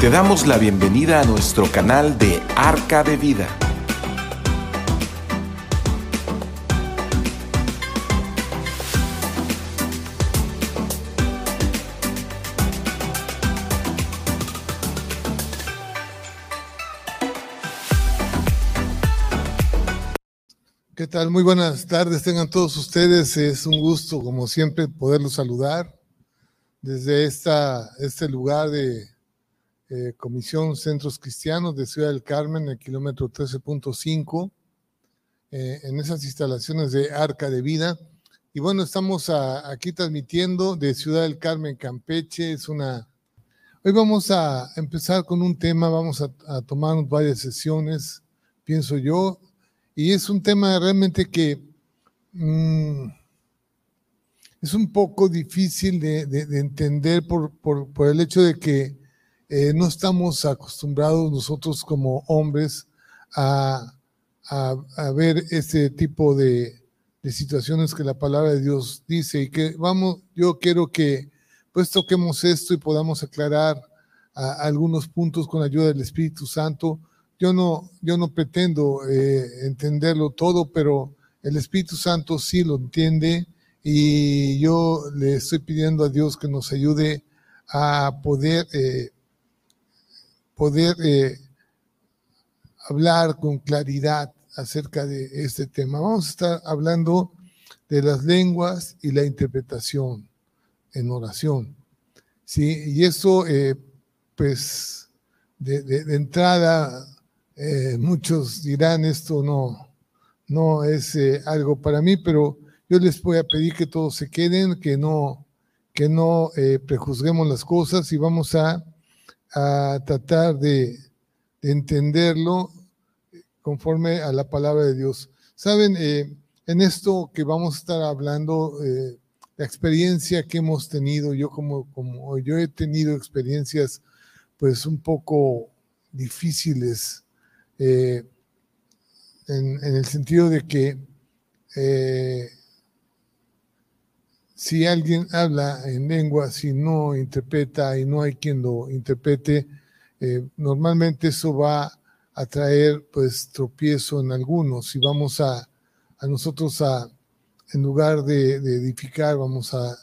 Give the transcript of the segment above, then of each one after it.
Te damos la bienvenida a nuestro canal de Arca de Vida. ¿Qué tal? Muy buenas tardes, tengan todos ustedes. Es un gusto, como siempre, poderlos saludar desde esta, este lugar de eh, Comisión Centros Cristianos de Ciudad del Carmen, el kilómetro 13.5, eh, en esas instalaciones de Arca de Vida. Y bueno, estamos aquí transmitiendo de Ciudad del Carmen, Campeche. Es una. Hoy vamos a empezar con un tema, vamos a, tomar varias sesiones, pienso yo, y es un tema realmente que mm, es un poco difícil de, entender por, por, el hecho de que eh, no estamos acostumbrados nosotros como hombres a, ver este tipo de, situaciones que la palabra de Dios dice y que vamos, yo quiero que pues toquemos esto y podamos aclarar algunos puntos con la ayuda del Espíritu Santo. Yo no, yo no pretendo eh, entenderlo todo, pero el Espíritu Santo sí lo entiende y yo le estoy pidiendo a Dios que nos ayude a poder eh, poder eh, hablar con claridad acerca de este tema. Vamos a estar hablando de las lenguas y la interpretación en oración. ¿sí? Y eso, eh, pues, de, entrada, eh, muchos dirán, esto no, no es algo para mí, pero yo les voy a pedir que todos se queden, que no, que no prejuzguemos las cosas y vamos a a tratar de, entenderlo conforme a la palabra de Dios. Saben, eh, en esto que vamos a estar hablando, eh, la experiencia que hemos tenido, yo como, como yo he tenido experiencias pues un poco difíciles eh, en, en, el sentido de que si alguien habla en lengua, si no interpreta y no hay quien lo interprete, eh, normalmente eso va a traer pues tropiezo en algunos. Si vamos a, a nosotros a, en lugar de, edificar, vamos a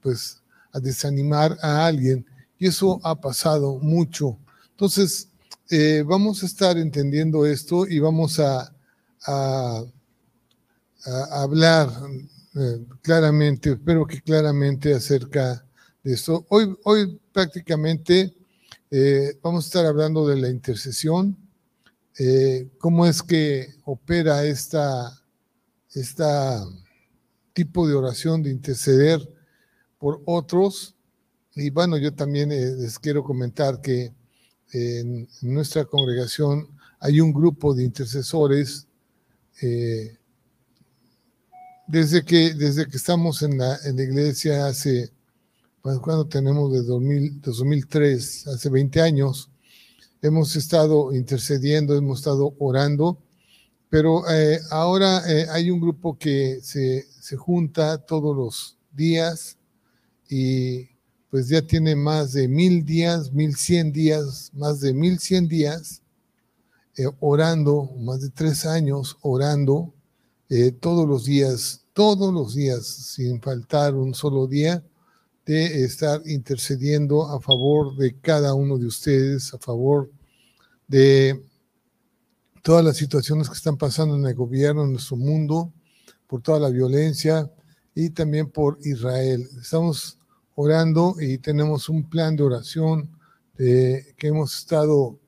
pues a desanimar a alguien. Y eso ha pasado mucho. Entonces, eh, vamos a estar entendiendo esto y vamos a, a, a hablar eh, claramente, espero que claramente acerca de esto. Hoy, hoy prácticamente eh, vamos a estar hablando de la intercesión, eh, cómo es que opera esta, esta tipo de oración de interceder por otros. Y bueno, yo también les quiero comentar que en nuestra congregación hay un grupo de intercesores desde que, desde que estamos en la, en la iglesia hace, pues, cuando tenemos de 2003, hace 20 años, hemos estado intercediendo, hemos estado orando, pero eh, ahora eh, hay un grupo que se, se junta todos los días y pues ya tiene más de mil días, mil cien días, más de mil cien días eh, orando, más de tres años orando todos los días todos los días, sin faltar un solo día, de estar intercediendo a favor de cada uno de ustedes, a favor de todas las situaciones que están pasando en el gobierno, en nuestro mundo, por toda la violencia y también por Israel. Estamos orando y tenemos un plan de oración que hemos estado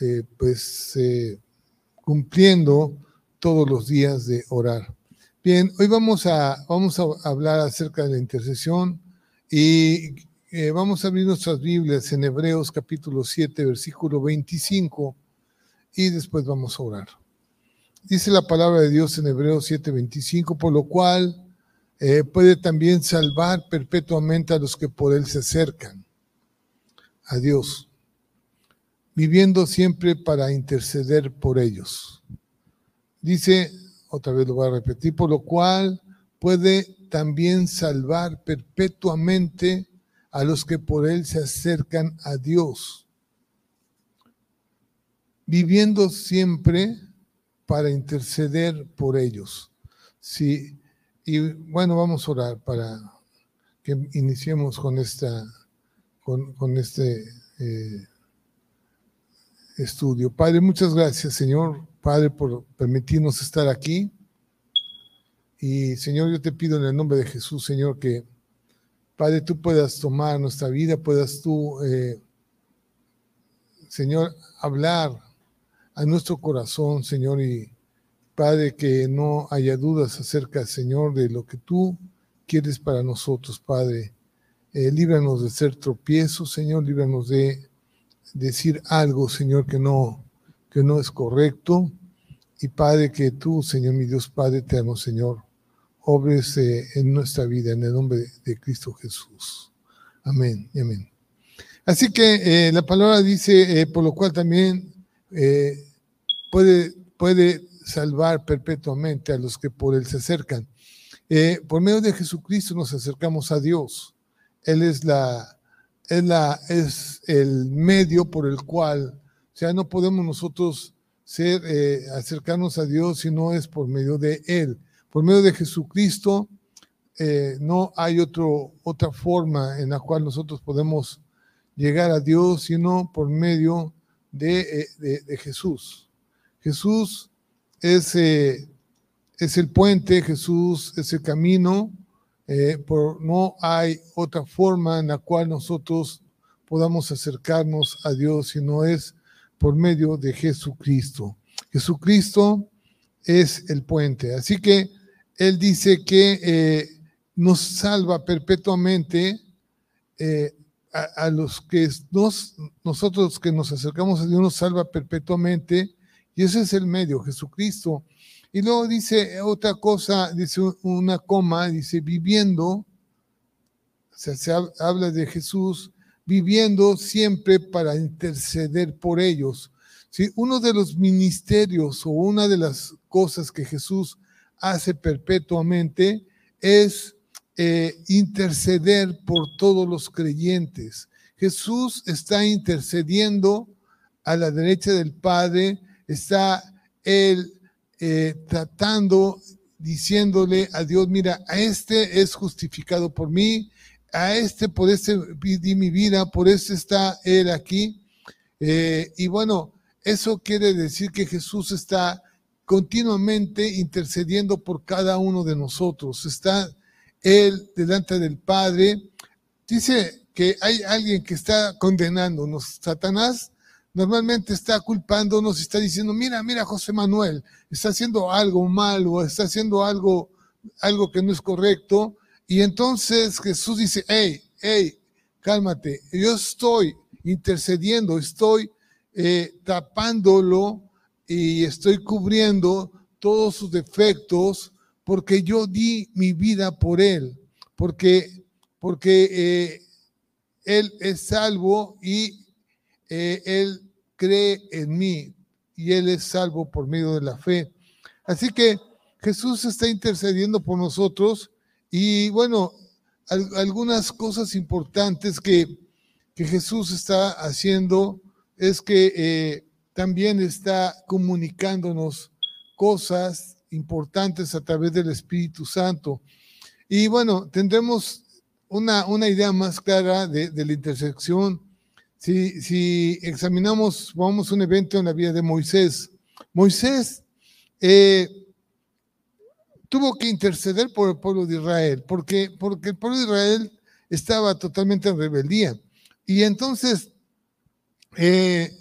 eh, pues eh, cumpliendo todos los días de orar. Bien, hoy vamos a, vamos a hablar acerca de la intercesión y eh, vamos a abrir nuestras Biblias en Hebreos capítulo 7, versículo 25 y después vamos a orar. Dice la palabra de Dios en Hebreos 7, 25, por lo cual eh, puede también salvar perpetuamente a los que por él se acercan a Dios, viviendo siempre para interceder por ellos. Dice otra vez lo voy a repetir, por lo cual puede también salvar perpetuamente a los que por él se acercan a Dios, viviendo siempre para interceder por ellos. Sí, y bueno, vamos a orar para que iniciemos con esta, con, este eh, estudio. Padre, muchas gracias, Señor, Padre, por permitirnos estar aquí. Y Señor, yo te pido en el nombre de Jesús, Señor, que Padre, tú puedas tomar nuestra vida, puedas tú, eh, Señor, hablar a nuestro corazón, Señor, y Padre, que no haya dudas acerca, Señor, de lo que tú quieres para nosotros, Padre. Eh, líbranos de ser tropiezos, Señor, líbranos de decir algo, Señor, que no, que no es correcto. Y Padre, que tú, Señor, mi Dios Padre eterno, Señor, obres eh, en nuestra vida, en el nombre de, Cristo Jesús. Amén y amén. Así que eh, la palabra dice, eh, por lo cual también puede, puede salvar perpetuamente a los que por él se acercan. por medio de Jesucristo nos acercamos a Dios. Él es la, es, la, es el medio por el cual, o sea, no podemos nosotros ser, acercarnos a Dios si no es por medio de Él. Por medio de Jesucristo eh, no hay otro, otra forma en la cual nosotros podemos llegar a Dios, sino por medio de, eh, Jesús. Jesús es, eh, es, el puente, Jesús es el camino, por, no hay otra forma en la cual nosotros podamos acercarnos a Dios, sino es por medio de Jesucristo. Jesucristo es el puente. Así que él dice que eh, nos salva perpetuamente eh, a, los que nos, nosotros que nos acercamos a Dios nos salva perpetuamente y ese es el medio, Jesucristo. Y luego dice otra cosa, dice una coma, dice viviendo, o sea, se habla de Jesús viviendo siempre para interceder por ellos. ¿Sí? Uno de los ministerios o una de las cosas que Jesús hace perpetuamente es eh, interceder por todos los creyentes. Jesús está intercediendo a la derecha del Padre, está él eh, tratando, diciéndole a Dios, mira, a este es justificado por mí, a este por este di mi vida, por este está él aquí. Eh, y bueno, eso quiere decir que Jesús está continuamente intercediendo por cada uno de nosotros. Está Él delante del Padre. Dice que hay alguien que está condenándonos. Satanás normalmente está culpándonos y está diciendo, mira, mira, José Manuel, está haciendo algo malo, está haciendo algo, algo que no es correcto. Y entonces Jesús dice, hey, hey, cálmate, yo estoy intercediendo, estoy eh, tapándolo y estoy cubriendo todos sus defectos porque yo di mi vida por él, porque, porque eh, él es salvo y eh, él cree en mí y él es salvo por medio de la fe. Así que Jesús está intercediendo por nosotros y bueno, algunas cosas importantes que, que, Jesús está haciendo es que eh, también está comunicándonos cosas importantes a través del Espíritu Santo. Y bueno, tendremos una, una idea más clara de, la intersección si, si, examinamos, vamos un evento en la vida de Moisés. Moisés eh, tuvo que interceder por el pueblo de Israel, porque, porque el pueblo de Israel estaba totalmente en rebeldía. Y entonces eh,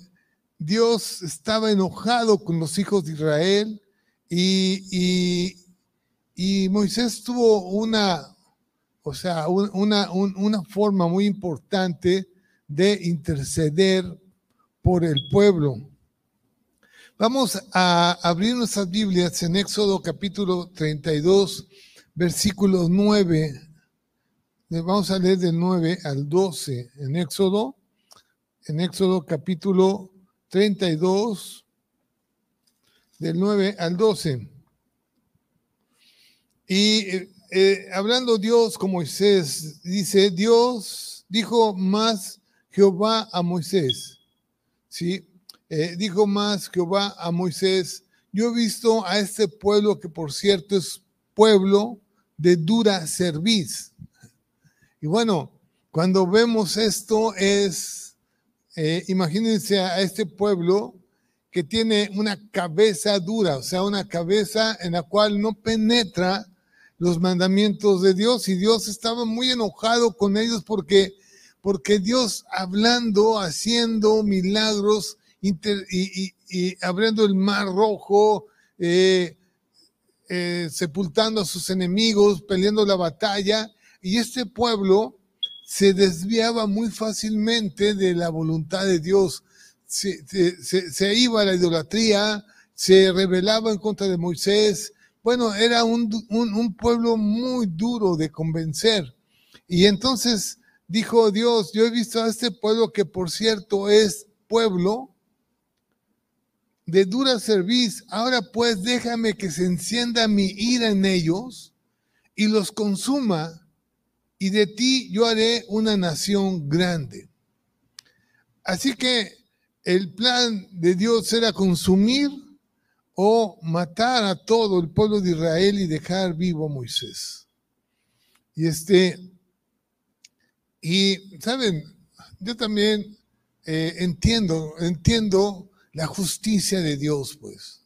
Dios estaba enojado con los hijos de Israel y, Moisés tuvo una, o sea, una, una forma muy importante de interceder por el pueblo. Vamos a abrir nuestras Biblias en Éxodo capítulo 32, versículo 9. Vamos a leer del 9 al 12 en Éxodo, en Éxodo capítulo 32, del 9 al 12. Y eh, eh, hablando Dios con Moisés, dice, Dios dijo más Jehová a Moisés, ¿sí? Eh, dijo más Jehová a Moisés, yo he visto a este pueblo que por cierto es pueblo de dura cerviz. Y bueno, cuando vemos esto es, eh, imagínense a este pueblo que tiene una cabeza dura, o sea, una cabeza en la cual no penetra los mandamientos de Dios y Dios estaba muy enojado con ellos porque, porque Dios hablando, haciendo milagros y, abriendo el mar rojo, eh, eh, sepultando a sus enemigos, peleando la batalla, y este pueblo se desviaba muy fácilmente de la voluntad de Dios, se, se iba a la idolatría, se rebelaba en contra de Moisés, bueno, era un, pueblo muy duro de convencer. Y entonces dijo Dios, yo he visto a este pueblo que por cierto es pueblo de dura serviz. Ahora pues déjame que se encienda mi ira en ellos y los consuma, y de ti yo haré una nación grande. Así que el plan de Dios era consumir o matar a todo el pueblo de Israel y dejar vivo a Moisés. Y este, y saben, yo también eh, entiendo, entiendo la justicia de Dios, pues.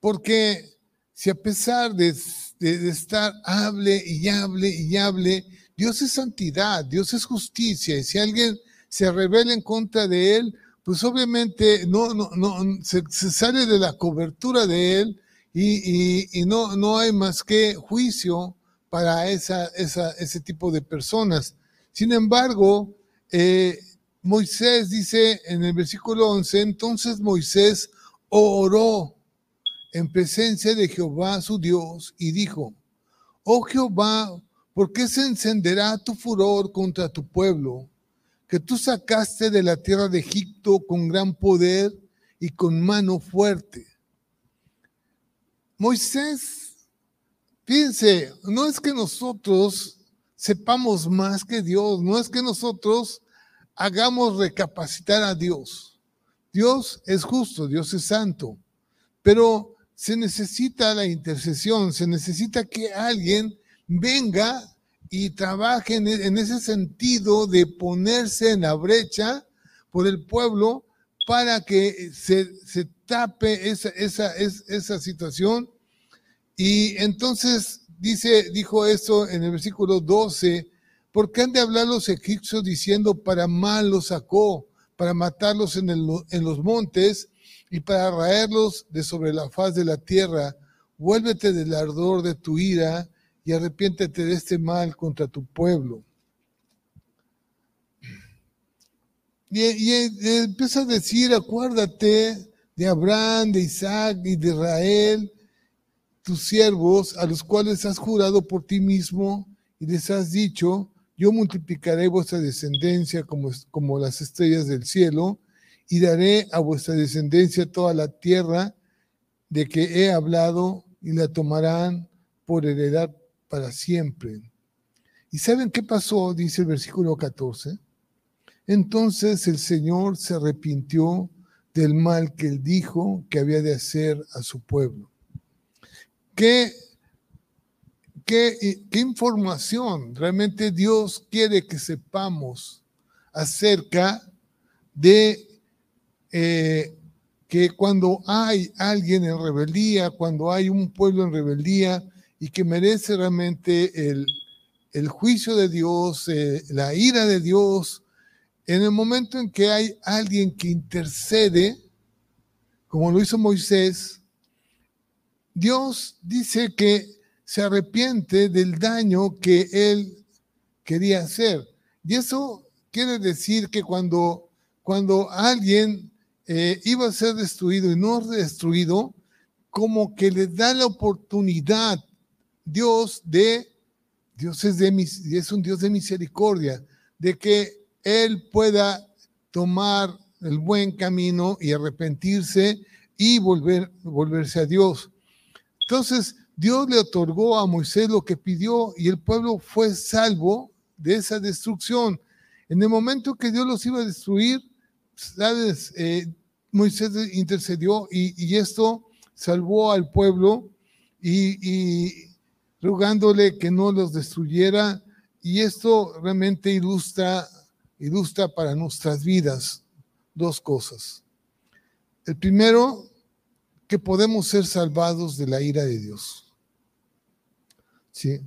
Porque si a pesar de, estar hable y hable y hable, Dios es santidad, Dios es justicia, y si alguien se revela en contra de él, pues obviamente no, no, no se, sale de la cobertura de él y, no, no hay más que juicio para esa, esa, ese tipo de personas. Sin embargo, eh, Moisés dice en el versículo 11, entonces Moisés oró en presencia de Jehová su Dios y dijo, oh Jehová, ¿por qué se encenderá tu furor contra tu pueblo? que tú sacaste de la tierra de Egipto con gran poder y con mano fuerte. Moisés, fíjense, no es que nosotros sepamos más que Dios, no es que nosotros hagamos recapacitar a Dios. Dios es justo, Dios es santo, pero se necesita la intercesión, se necesita que alguien venga y trabajen en ese sentido de ponerse en la brecha por el pueblo para que se, tape esa, esa, esa situación. Y entonces dice, dijo esto en el versículo 12, ¿por qué han de hablar los egipcios diciendo para mal los sacó, para matarlos en, los montes y para raerlos de sobre la faz de la tierra? Vuélvete del ardor de tu ira y arrepiéntete de este mal contra tu pueblo. Y, empieza a decir, acuérdate de Abraham, de Isaac y de Israel, tus siervos, a los cuales has jurado por ti mismo y les has dicho, yo multiplicaré vuestra descendencia como, como las estrellas del cielo y daré a vuestra descendencia toda la tierra de que he hablado y la tomarán por heredad para siempre. ¿Y saben qué pasó? Dice el versículo 14. Entonces el Señor se arrepintió del mal que él dijo que había de hacer a su pueblo. ¿Qué, qué, qué información realmente Dios quiere que sepamos acerca de eh, que cuando hay alguien en rebeldía, cuando hay un pueblo en rebeldía, y que merece realmente el, juicio de Dios, eh, la ira de Dios, en el momento en que hay alguien que intercede, como lo hizo Moisés, Dios dice que se arrepiente del daño que él quería hacer. Y eso quiere decir que cuando, cuando alguien eh, iba a ser destruido y no destruido, como que le da la oportunidad Dios de, Dios es, de, es un Dios de misericordia, de que Él pueda tomar el buen camino y arrepentirse y volver, volverse a Dios. Entonces, Dios le otorgó a Moisés lo que pidió y el pueblo fue salvo de esa destrucción. En el momento que Dios los iba a destruir, sabes, eh, Moisés intercedió y, esto salvó al pueblo y, rogándole que no los destruyera. Y esto realmente ilustra, ilustra para nuestras vidas dos cosas. El primero, que podemos ser salvados de la ira de Dios. ¿Sí?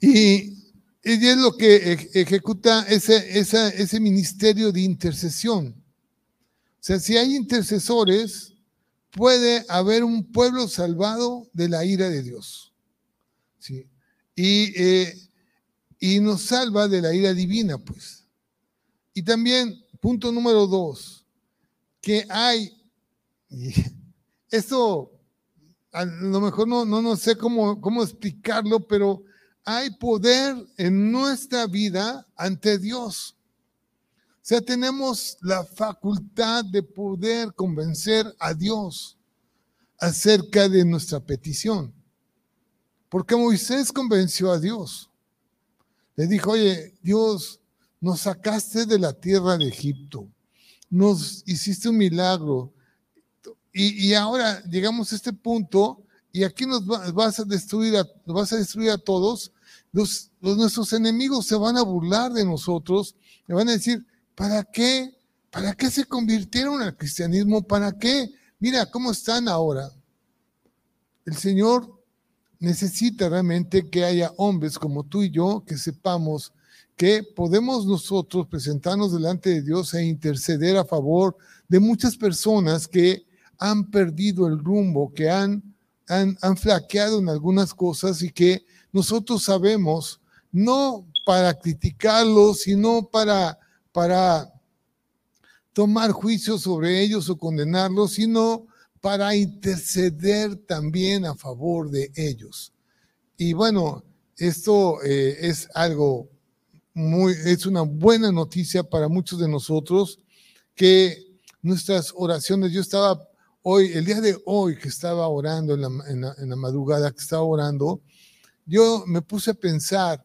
Y, es lo que ejecuta ese, ese ministerio de intercesión. O sea, si hay intercesores, puede haber un pueblo salvado de la ira de Dios. ¿Sí? Y, eh, y nos salva de la ira divina, pues. Y también, punto número dos, que hay, esto a lo mejor no, no, no sé cómo, cómo explicarlo, pero hay poder en nuestra vida ante Dios. O sea, tenemos la facultad de poder convencer a Dios acerca de nuestra petición. Porque Moisés convenció a Dios. Le dijo, oye, Dios, nos sacaste de la tierra de Egipto, nos hiciste un milagro. Y, ahora llegamos a este punto y aquí nos vas a destruir a, vas a destruir a todos. Los, nuestros enemigos se van a burlar de nosotros, le van a decir, ¿Para qué? ¿Para qué se convirtieron al cristianismo? ¿Para qué? Mira cómo están ahora. El Señor necesita realmente que haya hombres como tú y yo que sepamos que podemos nosotros presentarnos delante de Dios e interceder a favor de muchas personas que han perdido el rumbo, que han, han, han flaqueado en algunas cosas y que nosotros sabemos, no para criticarlos, sino para para tomar juicio sobre ellos o condenarlos, sino para interceder también a favor de ellos. Y bueno, esto eh, es algo muy, es una buena noticia para muchos de nosotros que nuestras oraciones, yo estaba hoy, el día de hoy que estaba orando en la, en la madrugada, que estaba orando, yo me puse a pensar,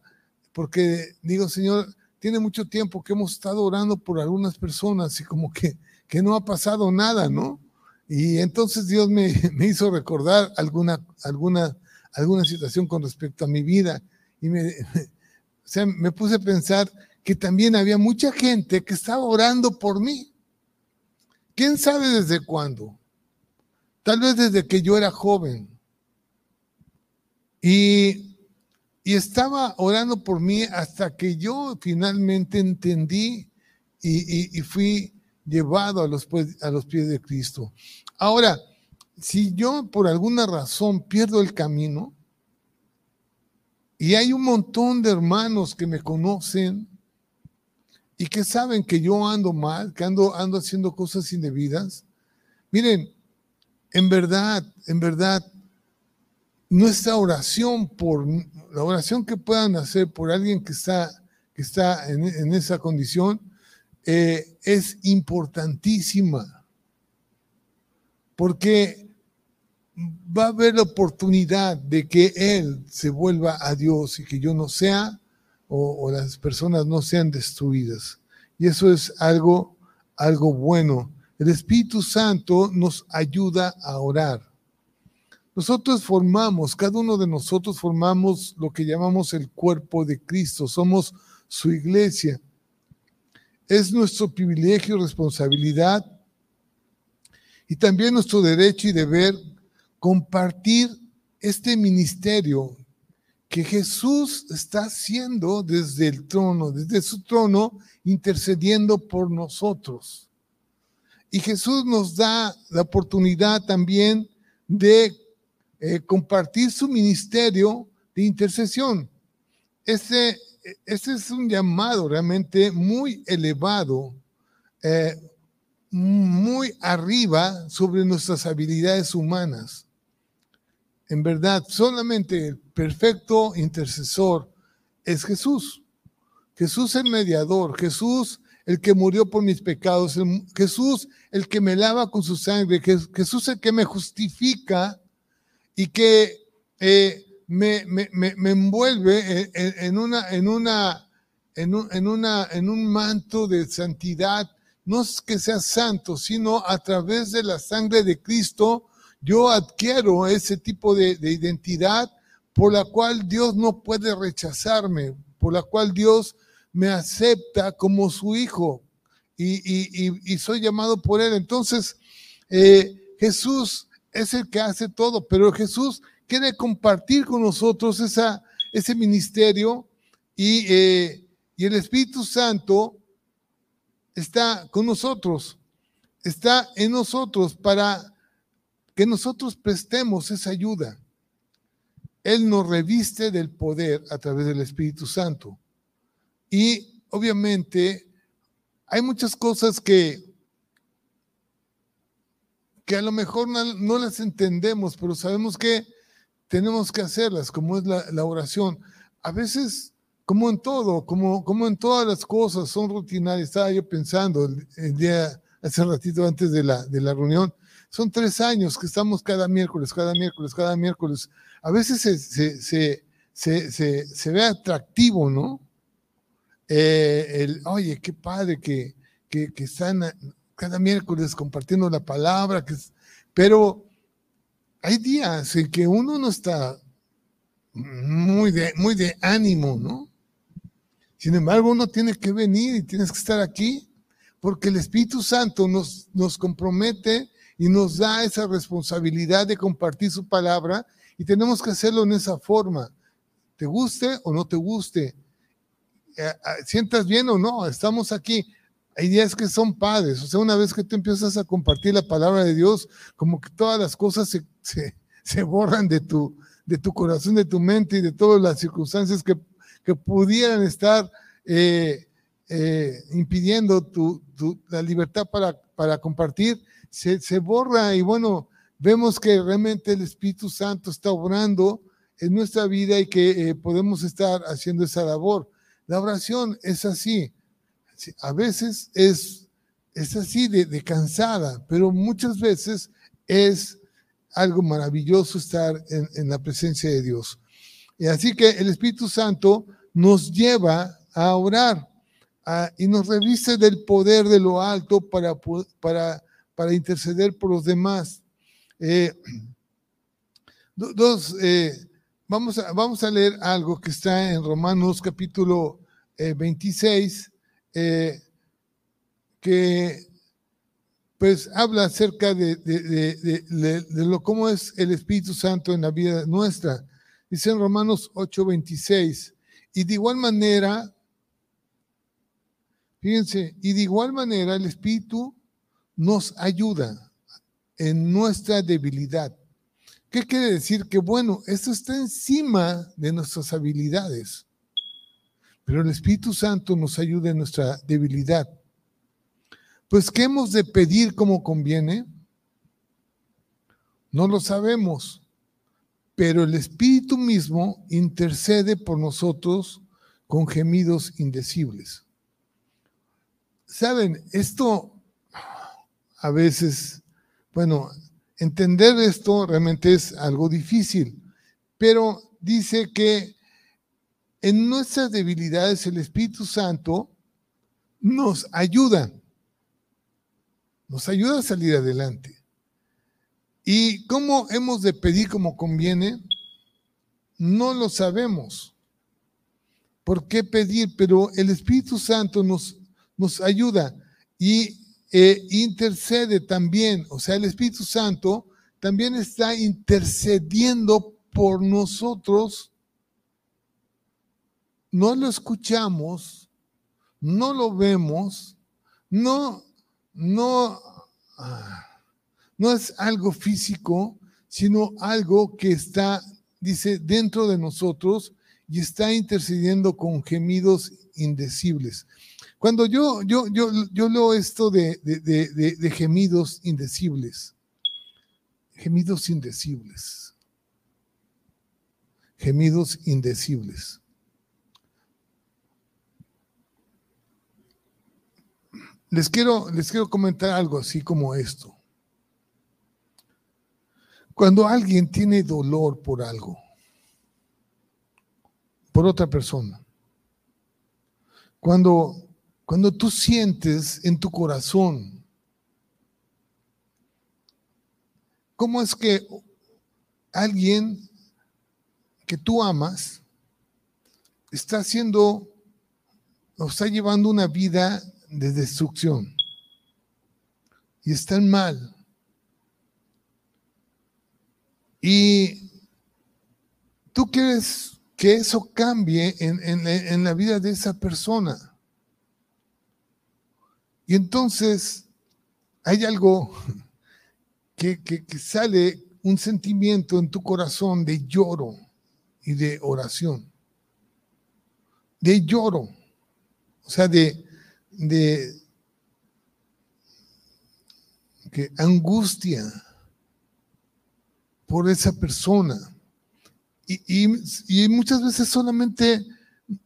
porque digo, Señor, tiene mucho tiempo que hemos estado orando por algunas personas y como que, que no ha pasado nada, ¿no? Y entonces Dios me, me hizo recordar alguna, alguna, alguna situación con respecto a mi vida y me, o sea, me puse a pensar que también había mucha gente que estaba orando por mí. ¿Quién sabe desde cuándo? Tal vez desde que yo era joven. Y y estaba orando por mí hasta que yo finalmente entendí y, fui llevado a los, a los pies de Cristo. Ahora, si yo por alguna razón pierdo el camino, y hay un montón de hermanos que me conocen y que saben que yo ando mal, que ando, ando haciendo cosas indebidas. Miren, en verdad, en verdad, nuestra oración por la oración que puedan hacer por alguien que está, que está en, esa condición eh, es importantísima. Porque va a haber la oportunidad de que Él se vuelva a Dios y que yo no sea o, o las personas no sean destruidas. Y eso es algo, algo bueno. El Espíritu Santo nos ayuda a orar. Nosotros formamos, cada uno de nosotros formamos lo que llamamos el cuerpo de Cristo, somos su iglesia. Es nuestro privilegio, responsabilidad y también nuestro derecho y deber compartir este ministerio que Jesús está haciendo desde el trono, desde su trono, intercediendo por nosotros. Y Jesús nos da la oportunidad también de eh, compartir su ministerio de intercesión. Este, este, es un llamado realmente muy elevado, eh, muy arriba sobre nuestras habilidades humanas. En verdad, solamente el perfecto intercesor es Jesús. Jesús el mediador, Jesús el que murió por mis pecados, Jesús el que me lava con su sangre, Jesús el que me justifica y que eh, me, envuelve en, un, manto de santidad no es que sea santo, sino a través de la sangre de Cristo, yo adquiero ese tipo de, identidad por la cual Dios no puede rechazarme, por la cual Dios me acepta como su hijo y, soy llamado por él. Entonces, eh, Jesús es el que hace todo, pero Jesús quiere compartir con nosotros esa, ese ministerio y, eh, y el Espíritu Santo está con nosotros, está en nosotros para que nosotros prestemos esa ayuda. Él nos reviste del poder a través del Espíritu Santo. Y obviamente hay muchas cosas que, que a lo mejor no, las entendemos, pero sabemos que tenemos que hacerlas, como es la, oración. A veces, como en todo, como, como en todas las cosas, son rutinarias. Estaba yo pensando el, día, hace ratito antes de la, de la reunión, son tres años que estamos cada miércoles, cada miércoles, cada miércoles. A veces se, se ve atractivo, ¿no? Eh, el, oye, qué padre que, que, están cada miércoles compartiendo la palabra, que, pero hay días en que uno no está muy de, muy de ánimo, ¿no? Sin embargo, uno tiene que venir y tienes que estar aquí porque el Espíritu Santo nos, nos compromete y nos da esa responsabilidad de compartir su palabra y tenemos que hacerlo en esa forma, te guste o no te guste, sientas bien o no, estamos aquí. Hay días que son padres, o sea, una vez que tú empiezas a compartir la palabra de Dios, como que todas las cosas se, se, borran de tu, de tu corazón, de tu mente y de todas las circunstancias que, que pudieran estar eh, eh, impidiendo tu, tu, la libertad para, para compartir, se, se, borra y bueno, vemos que realmente el Espíritu Santo está obrando en nuestra vida y que podemos estar haciendo esa labor. La oración es así. A veces es, es así de, cansada, pero muchas veces es algo maravilloso estar en, la presencia de Dios. Y así que el Espíritu Santo nos lleva a orar y nos reviste del poder de lo alto para, para, para interceder por los demás. Eh, dos, eh, Vamos a, vamos a leer algo que está en Romanos capítulo 26, eh, eh, que pues habla acerca de, de, lo cómo es el Espíritu Santo en la vida nuestra. Dice en Romanos 8:26, y de igual manera, fíjense, y de igual manera el Espíritu nos ayuda en nuestra debilidad ¿Qué quiere decir? Que bueno, esto está encima de nuestras habilidades, pero el Espíritu Santo nos ayuda en nuestra debilidad. Pues, ¿qué hemos de pedir como conviene? No lo sabemos, pero el Espíritu mismo intercede por nosotros con gemidos indecibles. Saben, esto a veces, bueno, Entender esto realmente es algo difícil, pero dice que en nuestras debilidades el Espíritu Santo nos ayuda, nos ayuda a salir adelante. ¿Y cómo hemos de pedir como conviene? No lo sabemos. ¿Por qué pedir? Pero el Espíritu Santo nos, nos ayuda. Y e intercede también, o sea, el Espíritu Santo también está intercediendo por nosotros. No lo escuchamos, no lo vemos, no, no, ah, no es algo físico, sino algo que está, dice, dentro de nosotros y está intercediendo con gemidos indecibles. Cuando yo, yo, yo, yo leo esto de, de, gemidos indecibles, gemidos indecibles, gemidos indecibles. Les quiero, les quiero comentar algo así como esto. Cuando alguien tiene dolor por algo, por otra persona, cuando cuando tú sientes en tu corazón cómo es que alguien que tú amas está haciendo o está llevando una vida de destrucción y están mal. Y tú quieres que eso cambie en, la vida de esa persona. Y entonces hay algo que, que, sale, un sentimiento en tu corazón de lloro y de oración. De lloro. O sea, de, de que angustia por esa persona. Y, muchas veces solamente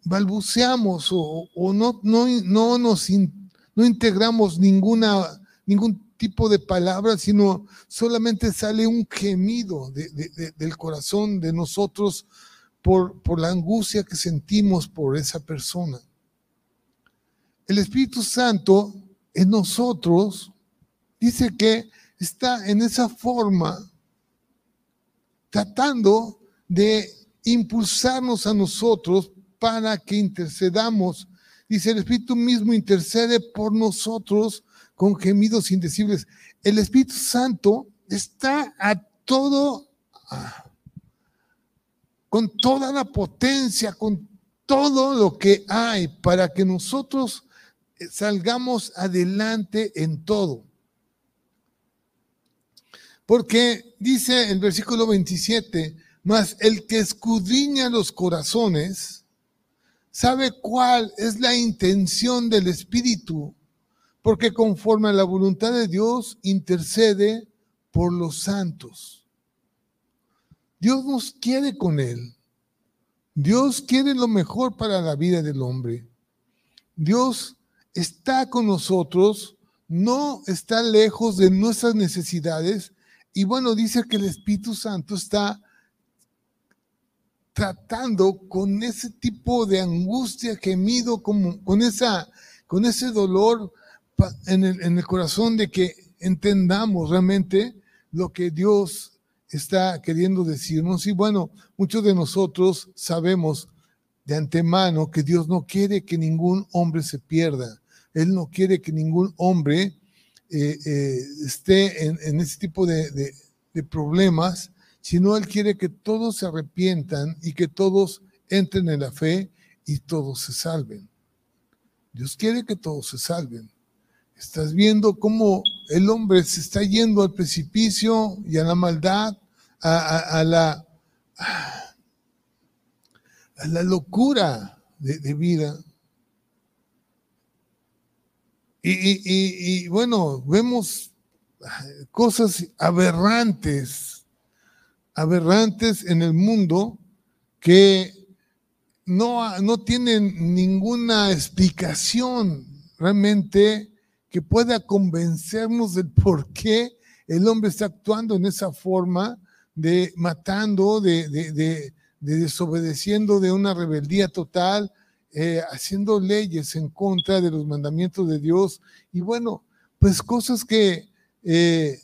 balbuceamos o, no, no, no, nos no integramos ninguna, ningún tipo de palabra, sino solamente sale un gemido del corazón de nosotros por, por la angustia que sentimos por esa persona. El Espíritu Santo en nosotros dice que está en esa forma tratando de impulsarnos a nosotros para que intercedamos. Dice, el Espíritu mismo intercede por nosotros con gemidos indecibles. El Espíritu Santo está a todo, con toda la potencia, con todo lo que hay para que nosotros salgamos adelante en todo. Porque dice el versículo 27, mas el que escudriña los corazones sabe cuál es la intención del Espíritu, porque conforme a la voluntad de Dios intercede por los santos. Dios nos quiere con Él. Dios quiere lo mejor para la vida del hombre. Dios está con nosotros, no está lejos de nuestras necesidades, y bueno, dice que el Espíritu Santo está tratando con ese tipo de angustia, gemido, como, con, esa, con ese dolor en el, en el corazón de que entendamos realmente lo que Dios está queriendo decirnos. Y bueno, muchos de nosotros sabemos de antemano que Dios no quiere que ningún hombre se pierda. Él no quiere que ningún hombre eh, eh, esté en, ese tipo de, problemas, sino Él quiere que todos se arrepientan y que todos entren en la fe y todos se salven. Dios quiere que todos se salven. Estás viendo cómo el hombre se está yendo al precipicio y a la maldad, a, la, a la locura de vida. Y, bueno, vemos cosas aberrantes, aberrantes en el mundo que no, no tienen ninguna explicación realmente que pueda convencernos del por qué el hombre está actuando en esa forma de matando, de, de desobedeciendo, de una rebeldía total, eh, haciendo leyes en contra de los mandamientos de Dios. Y bueno, pues cosas que eh,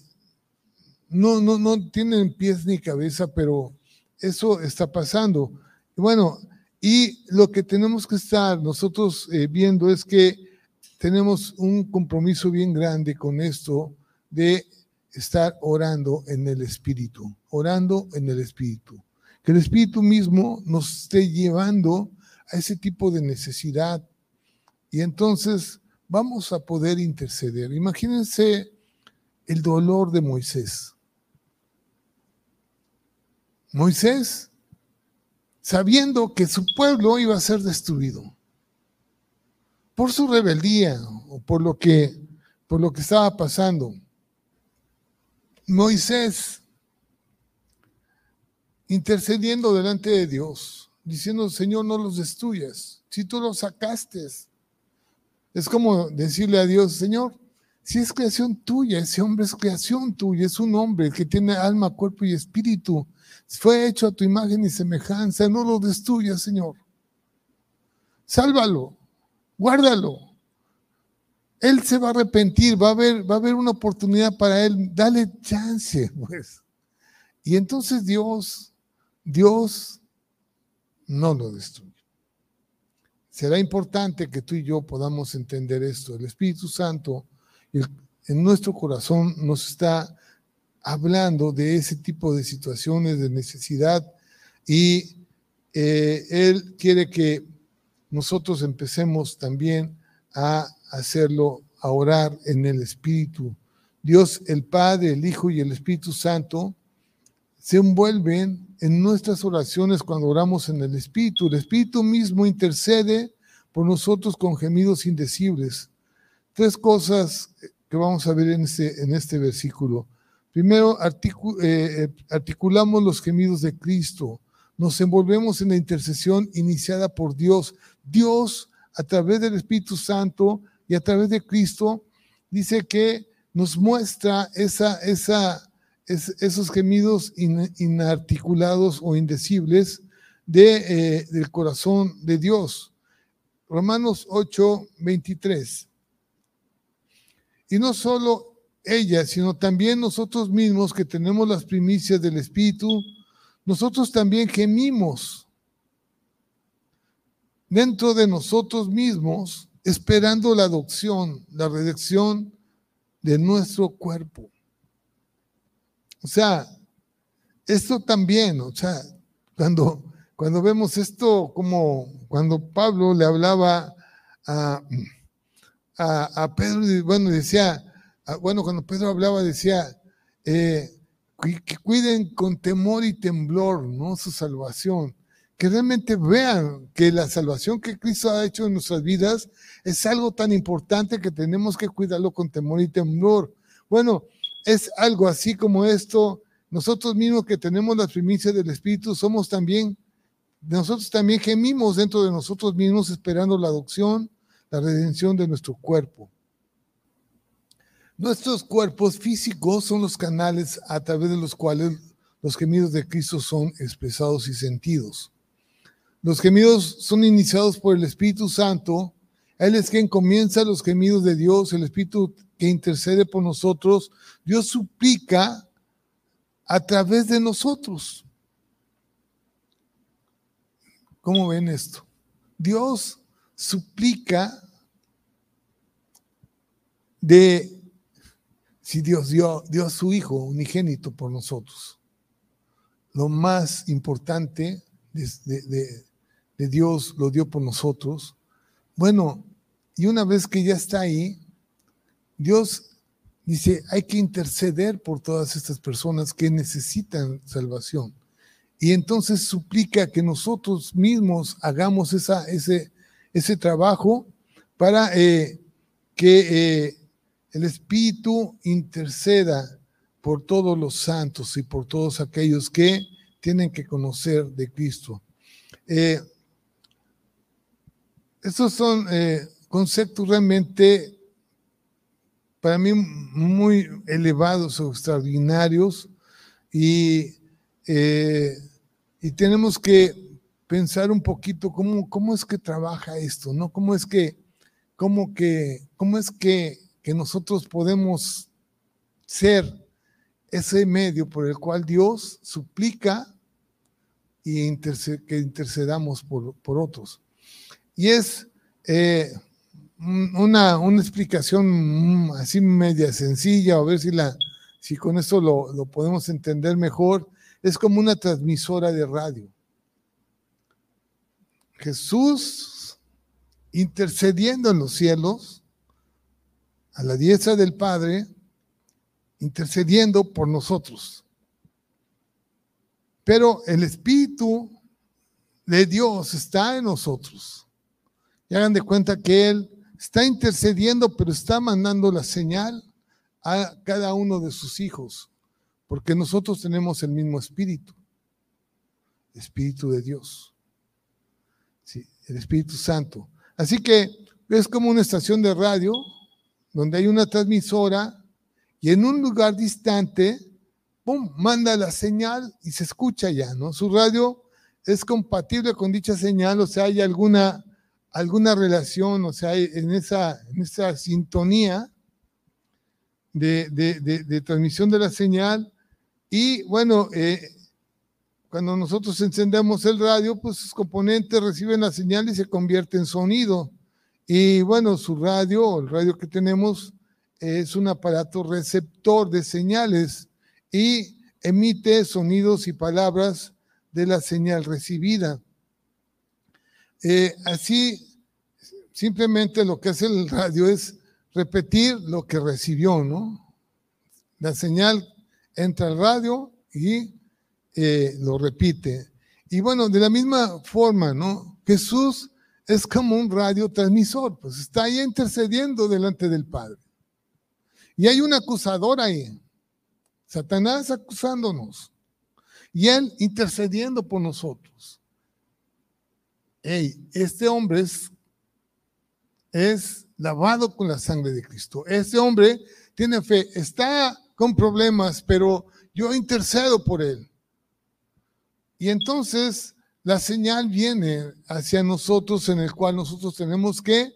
no, no, no tienen pies ni cabeza, pero eso está pasando. Bueno, y lo que tenemos que estar nosotros eh, viendo es que tenemos un compromiso bien grande con esto de estar orando en el Espíritu, orando en el Espíritu. Que el Espíritu mismo nos esté llevando a ese tipo de necesidad. Y entonces vamos a poder interceder. Imagínense el dolor de Moisés. Moisés, sabiendo que su pueblo iba a ser destruido por su rebeldía o por lo que, por lo que estaba pasando. Moisés intercediendo delante de Dios diciendo, Señor, no los destruyas. Si tú los sacaste, es como decirle a Dios, Señor, si es creación tuya, ese hombre es creación tuya, es un hombre que tiene alma, cuerpo y espíritu. Fue hecho a tu imagen y semejanza, no lo destruyas, Señor. Sálvalo, guárdalo, él se va a arrepentir, va a haber, va a una oportunidad para él, dale chance, pues. Y entonces Dios, Dios no lo destruye. Será importante que tú y yo podamos entender esto. El Espíritu Santo en nuestro corazón nos está hablando de ese tipo de situaciones de necesidad y eh, Él quiere que nosotros empecemos también a hacerlo, a orar en el Espíritu. Dios, el Padre, el Hijo y el Espíritu Santo se envuelven en nuestras oraciones cuando oramos en el Espíritu. El Espíritu mismo intercede por nosotros con gemidos indecibles. Tres cosas que vamos a ver en este, en este versículo. Primero, eh, eh, articulamos los gemidos de Cristo. Nos envolvemos en la intercesión iniciada por Dios. Dios, a través del Espíritu Santo, y a través de Cristo dice que nos muestra esos gemidos inarticulados o indecibles de, eh, del corazón de Dios. Romanos 8, 23. Y no solo ella, sino también nosotros mismos que tenemos las primicias del Espíritu, nosotros también gemimos dentro de nosotros mismos esperando la adopción, la redención de nuestro cuerpo. O sea, esto también, o sea, cuando, cuando vemos esto como cuando Pablo le hablaba a, a, Pedro, bueno, decía, bueno, cuando Pedro hablaba decía, eh, que cuiden con temor y temblor, ¿no? Su salvación que realmente vean que la salvación que Cristo ha hecho en nuestras vidas es algo tan importante que tenemos que cuidarlo con temor y temor. Bueno, es algo así como esto. Nosotros mismos que tenemos las primicias del Espíritu somos también, nosotros también gemimos dentro de nosotros mismos esperando la adopción, la redención de nuestro cuerpo. Nuestros cuerpos físicos son los canales a través de los cuales los gemidos de Cristo son expresados y sentidos. Los gemidos son iniciados por el Espíritu Santo. Él es quien comienza los gemidos de Dios, el Espíritu que intercede por nosotros. Dios suplica a través de nosotros. ¿Cómo ven esto? Dios suplica de si Dios dio, dio a su Hijo unigénito por nosotros. Lo más importante de, de Dios lo dio por nosotros. Bueno, y una vez que ya está ahí, Dios dice, hay que interceder por todas estas personas que necesitan salvación. Y entonces suplica que nosotros mismos hagamos esa, ese, ese trabajo para eh, que eh, el Espíritu interceda por todos los santos y por todos aquellos que tienen que conocer de Cristo. Eh, estos son conceptos realmente para mí muy elevados o extraordinarios y, y tenemos que pensar un poquito cómo, cómo es que trabaja esto, ¿no? ¿Cómo es que, cómo que, cómo es que, que nosotros podemos ser ese medio por el cual Dios suplica y que intercedamos por, por otros. Y es eh, una, una, explicación así media sencilla, a ver si, la, si con eso lo, lo podemos entender mejor. Es como una transmisora de radio. Jesús intercediendo en los cielos, a la diestra del Padre, intercediendo por nosotros. Pero el Espíritu de Dios está en nosotros. Y hagan de cuenta que Él está intercediendo, pero está mandando la señal a cada uno de sus hijos, porque nosotros tenemos el mismo espíritu, espíritu de Dios, sí, el Espíritu Santo. Así que es como una estación de radio donde hay una transmisora y en un lugar distante, ¡pum!, manda la señal y se escucha ya, ¿no? Su radio es compatible con dicha señal, o sea, hay alguna alguna relación, o sea, en esa, en esa sintonía de, de, transmisión de la señal. Y bueno, eh, cuando nosotros encendemos el radio, pues sus componentes reciben la señal y se convierte en sonido. Y bueno, su radio, el radio que tenemos, es un aparato receptor de señales y emite sonidos y palabras de la señal recibida. Eh, así, simplemente lo que hace el radio es repetir lo que recibió, ¿no? La señal entra al radio y eh, lo repite. Y bueno, de la misma forma, ¿no? Jesús es como un radiotransmisor, pues está ahí intercediendo delante del Padre. Y hay un acusador ahí, Satanás acusándonos y él intercediendo por nosotros. Hey, este hombre es, es lavado con la sangre de Cristo. Este hombre tiene fe, está con problemas, pero yo intercedo por él. Y entonces la señal viene hacia nosotros en el cual nosotros tenemos que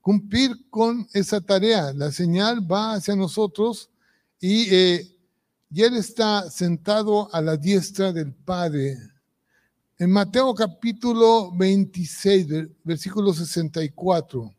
cumplir con esa tarea. La señal va hacia nosotros y, eh, Él está sentado a la diestra del Padre. En Mateo capítulo 26, versículo 64.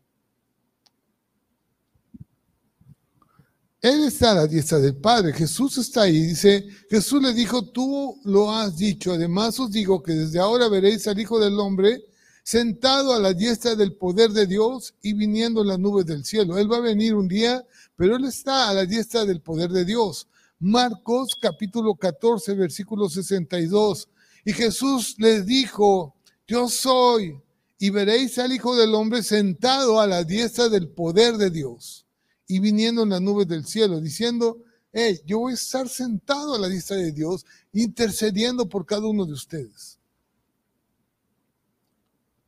Él está a la diestra del Padre, Jesús está ahí. Dice, Jesús le dijo, tú lo has dicho. Además os digo que desde ahora veréis al Hijo del Hombre sentado a la diestra del poder de Dios y viniendo en las nubes del cielo. Él va a venir un día, pero Él está a la diestra del poder de Dios. Marcos capítulo 14, versículo 62. Y Jesús les dijo, yo soy, y veréis al Hijo del Hombre sentado a la diestra del poder de Dios y viniendo en las nubes del cielo, diciendo, hey, yo voy a estar sentado a la diestra de Dios, intercediendo por cada uno de ustedes.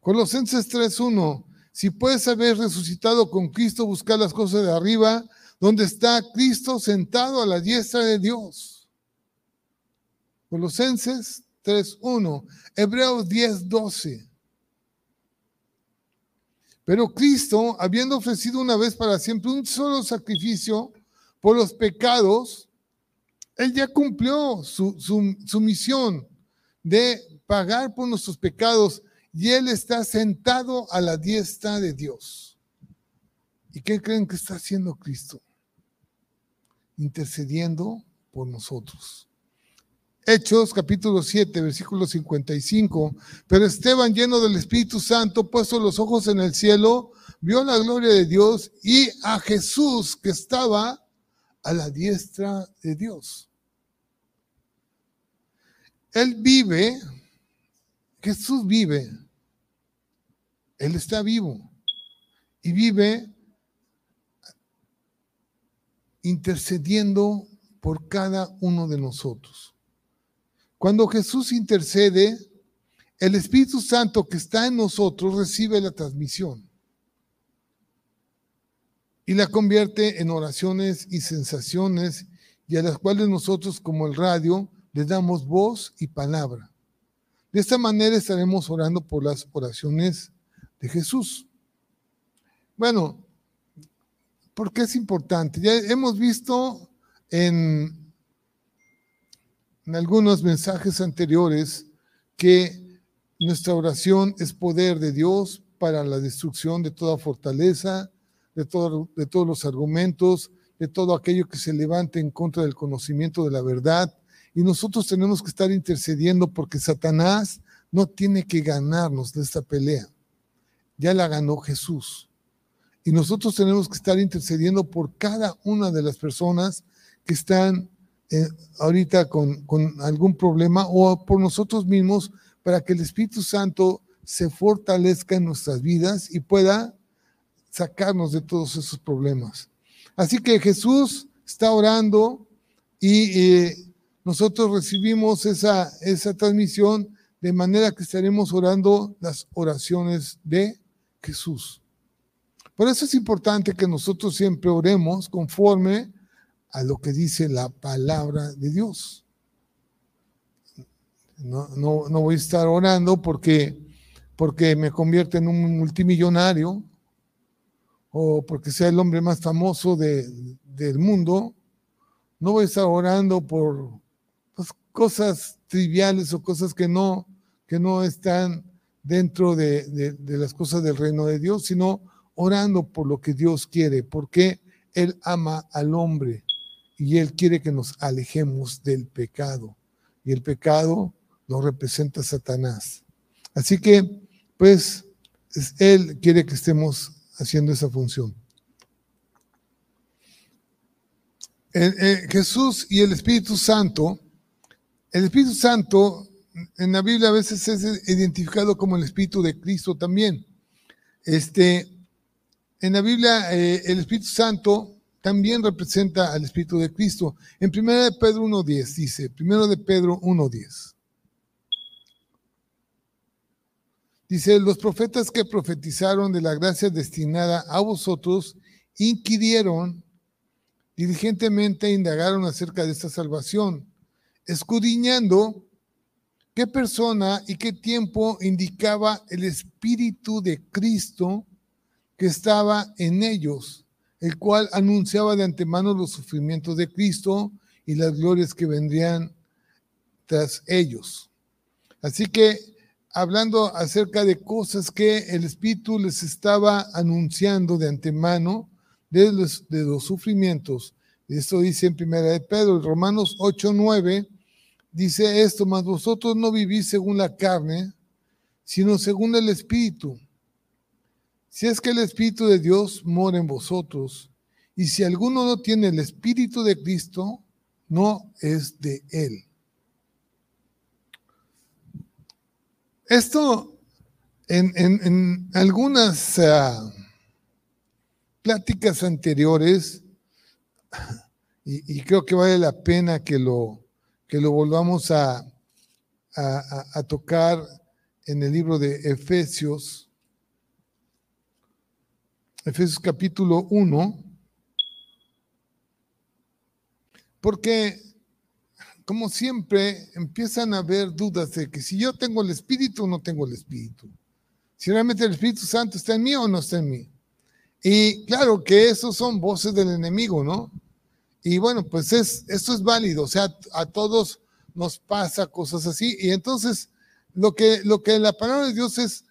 Colosenses 3.1, si puedes haber resucitado con Cristo, buscar las cosas de arriba, donde está Cristo sentado a la diestra de Dios. Colosenses 3.1, Hebreos 10.12. Pero Cristo, habiendo ofrecido una vez para siempre un solo sacrificio por los pecados, Él ya cumplió su, misión de pagar por nuestros pecados y Él está sentado a la diestra de Dios. ¿Y qué creen que está haciendo Cristo? Intercediendo por nosotros. Hechos capítulo 7, versículo 55. Pero Esteban, lleno del Espíritu Santo, puesto los ojos en el cielo, vio la gloria de Dios y a Jesús que estaba a la diestra de Dios. Él vive, Jesús vive, Él está vivo y vive intercediendo por cada uno de nosotros. Cuando Jesús intercede, el Espíritu Santo que está en nosotros recibe la transmisión y la convierte en oraciones y sensaciones y a las cuales nosotros como el radio le damos voz y palabra. De esta manera estaremos orando por las oraciones de Jesús. Bueno, ¿por qué es importante? Ya hemos visto en en algunos mensajes anteriores que nuestra oración es poder de Dios para la destrucción de toda fortaleza, de, todo, de todos los argumentos, de todo aquello que se levante en contra del conocimiento de la verdad. Y nosotros tenemos que estar intercediendo porque Satanás no tiene que ganarnos de esta pelea. Ya la ganó Jesús. Y nosotros tenemos que estar intercediendo por cada una de las personas que están eh, ahorita con, con algún problema o por nosotros mismos para que el Espíritu Santo se fortalezca en nuestras vidas y pueda sacarnos de todos esos problemas. Así que Jesús está orando y eh, nosotros recibimos esa, esa transmisión de manera que estaremos orando las oraciones de Jesús. Por eso es importante que nosotros siempre oremos conforme a lo que dice la palabra de Dios. No, no, no voy a estar orando porque porque me convierte en un multimillonario o porque sea el hombre más famoso del mundo. No voy a estar orando por pues, cosas triviales o cosas que no, que no están dentro de, de, las cosas del reino de Dios, sino orando por lo que Dios quiere, porque Él ama al hombre y Él quiere que nos alejemos del pecado. Y el pecado lo representa Satanás. Así que, pues, Él quiere que estemos haciendo esa función. Jesús y el Espíritu Santo, el Espíritu Santo en la Biblia a veces es identificado como el Espíritu de Cristo también. Este, en la Biblia eh, el Espíritu Santo también representa al Espíritu de Cristo. En 1 de Pedro 1.10 dice, 1 de Pedro 1.10. Dice, los profetas que profetizaron de la gracia destinada a vosotros inquirieron diligentemente indagaron acerca de esta salvación, escudriñando qué persona y qué tiempo indicaba el Espíritu de Cristo que estaba en ellos, el cual anunciaba de antemano los sufrimientos de Cristo y las glorias que vendrían tras ellos. Así que hablando acerca de cosas que el Espíritu les estaba anunciando de antemano, de los, sufrimientos. Esto dice en primera de Pedro, Romanos 8, 9, dice esto, mas vosotros no vivís según la carne, sino según el Espíritu. Si es que el Espíritu de Dios mora en vosotros, y si alguno no tiene el Espíritu de Cristo, no es de él. Esto en, algunas ah, pláticas anteriores, y, creo que vale la pena que lo, que lo volvamos a, a, tocar en el libro de Efesios, Efesios capítulo 1, porque como siempre, empiezan a haber dudas de que si yo tengo el Espíritu o no tengo el Espíritu. Si realmente el Espíritu Santo está en mí o no está en mí. Y claro que esos son voces del enemigo, ¿no? Y bueno, pues es, esto es válido, o sea, a todos nos pasa cosas así. Y entonces, lo que, lo que la palabra de Dios es,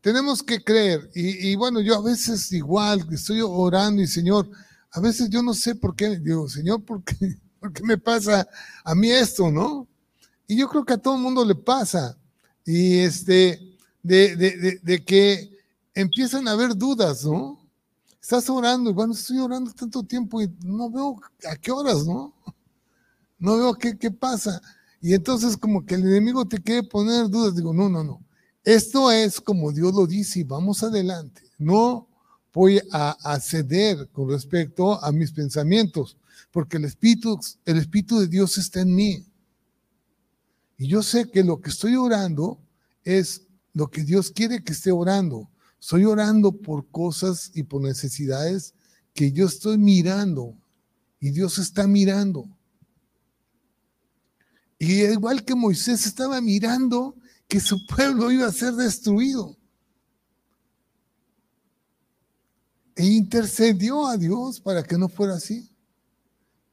tenemos que creer. Y, y bueno, yo a veces igual, estoy orando y Señor, a veces yo no sé por qué, digo, Señor, ¿por qué? ¿por qué me pasa a mí esto, no? Y yo creo que a todo el mundo le pasa. Y este, de, que empiezan a haber dudas, ¿no? Estás orando y bueno, estoy orando tanto tiempo y no veo a qué horas, ¿no? No veo qué, qué pasa. Y entonces como que el enemigo te quiere poner dudas. Digo, no, no, no. Esto es como Dios lo dice vamos adelante. No voy a ceder con respecto a mis pensamientos porque el Espíritu, el Espíritu de Dios está en mí. Y yo sé que lo que estoy orando es lo que Dios quiere que esté orando. Estoy orando por cosas y por necesidades que yo estoy mirando y Dios está mirando. Y igual que Moisés estaba mirando que su pueblo iba a ser destruido. E intercedió a Dios para que no fuera así.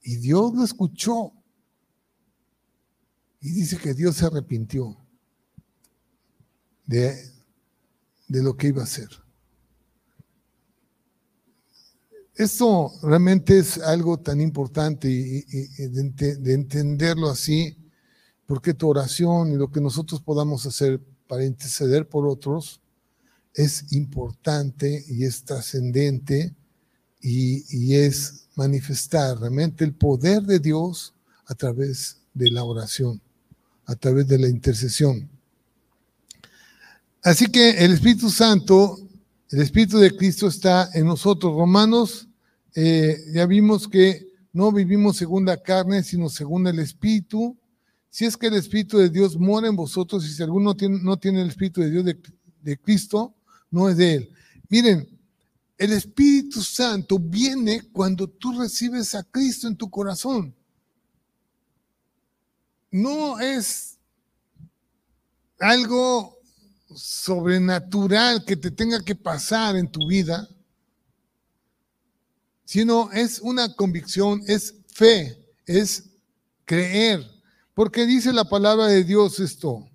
Y Dios lo escuchó. Y dice que Dios se arrepintió de, de lo que iba a hacer. Esto realmente es algo tan importante y, de, de, entenderlo así, porque tu oración y lo que nosotros podamos hacer para interceder por otros es importante y es trascendente y, es manifestar realmente el poder de Dios a través de la oración, a través de la intercesión. Así que el Espíritu Santo, el Espíritu de Cristo está en nosotros. Romanos, eh, ya vimos que no vivimos según la carne, sino según el Espíritu. Si es que el Espíritu de Dios mora en vosotros y si alguno no tiene el Espíritu de Dios de, de Cristo, no es de él. Miren, el Espíritu Santo viene cuando tú recibes a Cristo en tu corazón. No es algo sobrenatural que te tenga que pasar en tu vida, sino es una convicción, es fe, es creer. Porque dice la palabra de Dios esto.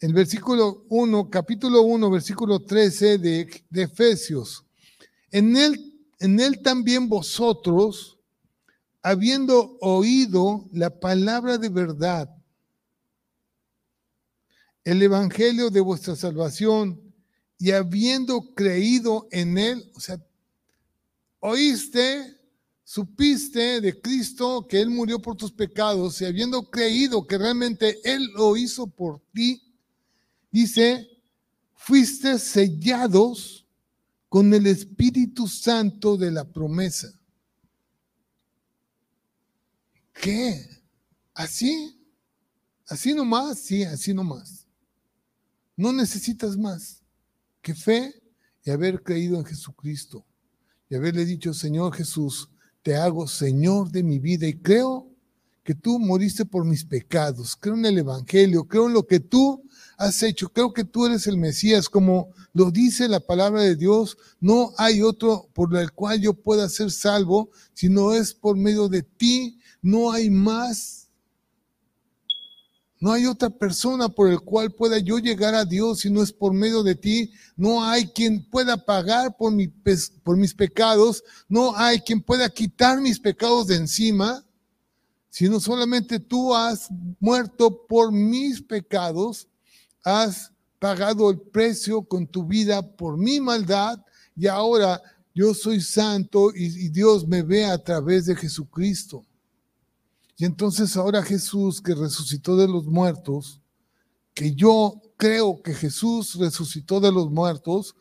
El versículo 1, capítulo 1, versículo 13 de, de Efesios. En él, en él también vosotros, habiendo oído la palabra de verdad, el evangelio de vuestra salvación, y habiendo creído en él, o sea, oíste, supiste de Cristo que Él murió por tus pecados y habiendo creído que realmente Él lo hizo por ti, dice, fuiste sellados con el Espíritu Santo de la promesa. ¿Qué? ¿Así? ¿Así nomás? Sí, así nomás. No necesitas más que fe y haber creído en Jesucristo y haberle dicho, Señor Jesús, te hago Señor de mi vida y creo que tú moriste por mis pecados, creo en el Evangelio, creo en lo que tú has hecho, creo que tú eres el Mesías, como lo dice la palabra de Dios, no hay otro por el cual yo pueda ser salvo, sino es por medio de ti, no hay más no hay otra persona por el cual pueda yo llegar a Dios si no es por medio de ti. No hay quien pueda pagar por, mi, por mis pecados. No hay quien pueda quitar mis pecados de encima. Sino solamente tú has muerto por mis pecados. Has pagado el precio con tu vida por mi maldad. Y ahora yo soy santo y Dios me ve a través de Jesucristo. Y entonces ahora Jesús que resucitó de los muertos, que yo creo que Jesús resucitó de los muertos,